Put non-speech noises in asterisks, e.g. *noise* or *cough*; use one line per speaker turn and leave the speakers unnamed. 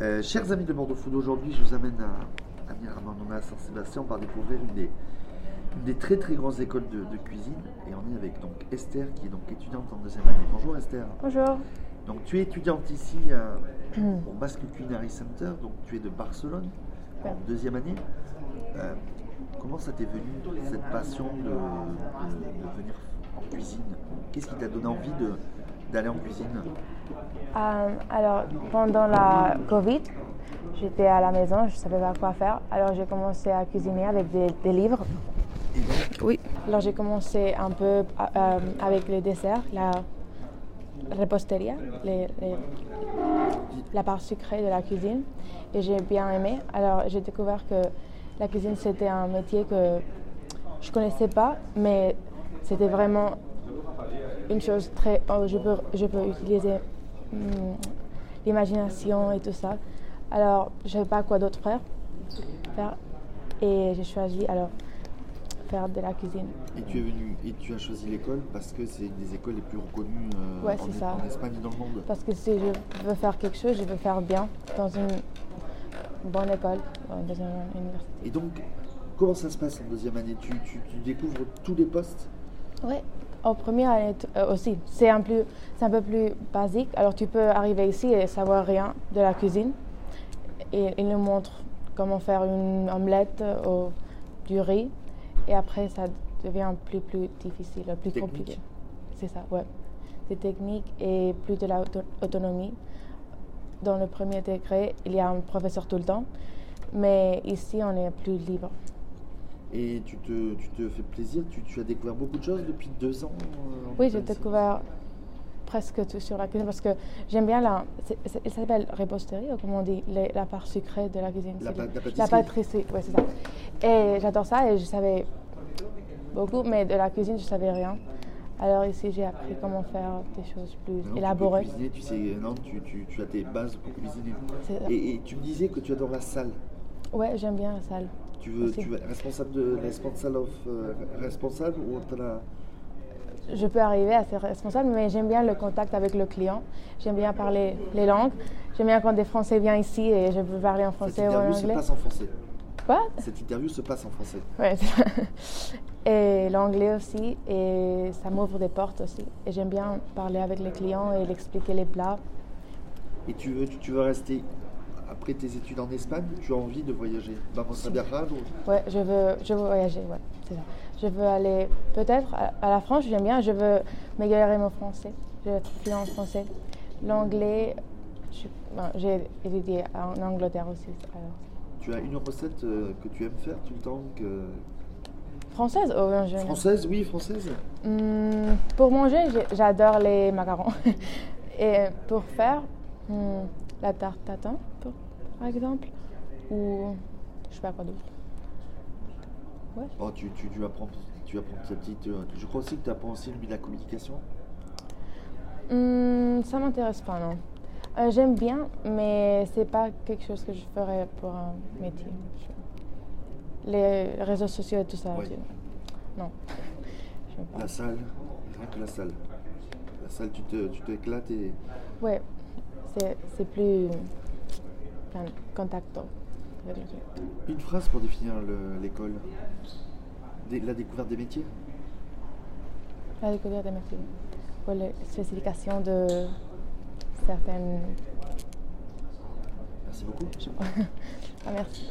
Euh, chers amis de Bordeaux Food, aujourd'hui je vous amène à, à Miramandona, à Saint-Sébastien. On va découvrir une des, une des très très grandes écoles de, de cuisine. Et on est avec donc Esther qui est donc étudiante en deuxième année. Bonjour Esther.
Bonjour.
Donc tu es étudiante ici euh, au Basque Culinary Center, donc tu es de Barcelone en deuxième année. Euh, comment ça t'est venu cette passion de, de- de venir en cuisine? Qu'est-ce qui t'a donné envie de- d'aller en cuisine
Euh, alors, pendant la Covid, j'étais à la maison, je ne savais pas quoi faire. Alors, j'ai commencé à cuisiner avec des, des livres. Oui. Alors, j'ai commencé un peu euh, avec les desserts, la reposteria, les- les- la part sucrée de la cuisine. Et j'ai bien aimé. Alors, j'ai découvert que la cuisine, c'était un métier que je ne connaissais pas, mais c'était vraiment une chose très. oh, je, peux, je peux utiliser hum, l'imagination et tout ça. Alors, je savais pas quoi d'autre faire, faire. Et j'ai choisi alors faire de la cuisine.
Et tu es venu et tu as choisi l'école parce que c'est une des écoles les plus reconnues euh,
Ouais,
en,
c'est ça.
en Espagne et dans le monde.
Parce que si je veux faire quelque chose, je veux faire bien dans une bonne école, dans une université.
Et donc, comment ça se passe en deuxième année? Tu, tu- tu découvres tous les postes?
Oui, en première année t- euh, aussi. C'est un, plus- c'est un peu plus basique. Alors tu peux arriver ici et savoir rien de la cuisine. Et ils nous montrent comment faire une omelette au du riz. Et après, ça devient plus, plus difficile, plus
Technique.
compliqué. C'est ça, ouais. Des techniques et plus de l'autonomie. Dans le premier degré, il y a un professeur tout le temps. Mais ici, on est plus libre.
Et tu te, tu te fais plaisir. Tu, tu as découvert beaucoup de choses depuis deux ans euh,
Oui, j'ai découvert presque tout sur la cuisine parce que j'aime bien la. Il s'appelle reposterie, ou comment on dit, les- la part sucrée de la cuisine.
La la
La
pâtisserie.
oui, c'est ça. Et j'adore ça et je savais beaucoup, mais de la cuisine, je savais rien. Alors ici, j'ai appris comment faire des choses plus
Maintenant, tu peux
élaborées.
cuisiner, tu sais, non, tu, tu- tu as tes bases pour cuisiner. Et, et tu me disais que tu adores la salle.
Ouais, j'aime bien la salle.
Tu veux,
Aussi.
tu veux être responsable de responsable of, euh, responsable ou la-
Je peux arriver à ser responsable, mais j'aime bien le contact avec le client. J'aime bien parler les langues. J'aime bien quand des Français viennent ici et je peux parler en
cette
français ou en
interview se
anglais.
passe en français.
Quoi?
Cette interview se passe en français.
Ouais. Et l'anglais aussi, et ça m'ouvre des portes aussi. Et j'aime bien parler avec les clients et l'expliquer les plats.
Et tu veux, tu veux rester après tes études en Espagne Tu as envie de voyager Vamos a viajar ou-
Ouais, je veux, je veux voyager, ouais, c'est ça. Je veux aller peut-être à, à la France, j'aime bien, je veux m'améliorer mon français. Je veux être fluent en français. L'anglais, je- bon, j'ai étudié en Angleterre aussi. alors.
Tu as une recette euh, que tu aimes faire tout le temps que...
Française? Ou en général
Française, oui, française.
Hmm, pour manger, j'adore les macarons. *laughs* Et pour faire hmm, la tarte tatin, par exemple, ou je sais pas quoi d'autre. Ouais.
Oh, tu, tu, tu apprends, tu apprends ta petite. euh, je crois aussi que tu apprends aussi le- la communication.
Hmm, ça m'intéresse pas, non. Euh, J'aime bien, mais c'est pas quelque chose que je ferais pour un métier. Les réseaux sociaux et tout ça. Je- Non. Pas.
La salle, rien que la salle. La salle, tu te, tu t'éclates et.
Ouais, c'est plus avec le truc.
Une phrase pour définir le- l'école. La découverte des métiers.
La découverte des métiers. Pour les spécifications de certaines.
Merci beaucoup. *laughs*
Ah, merci.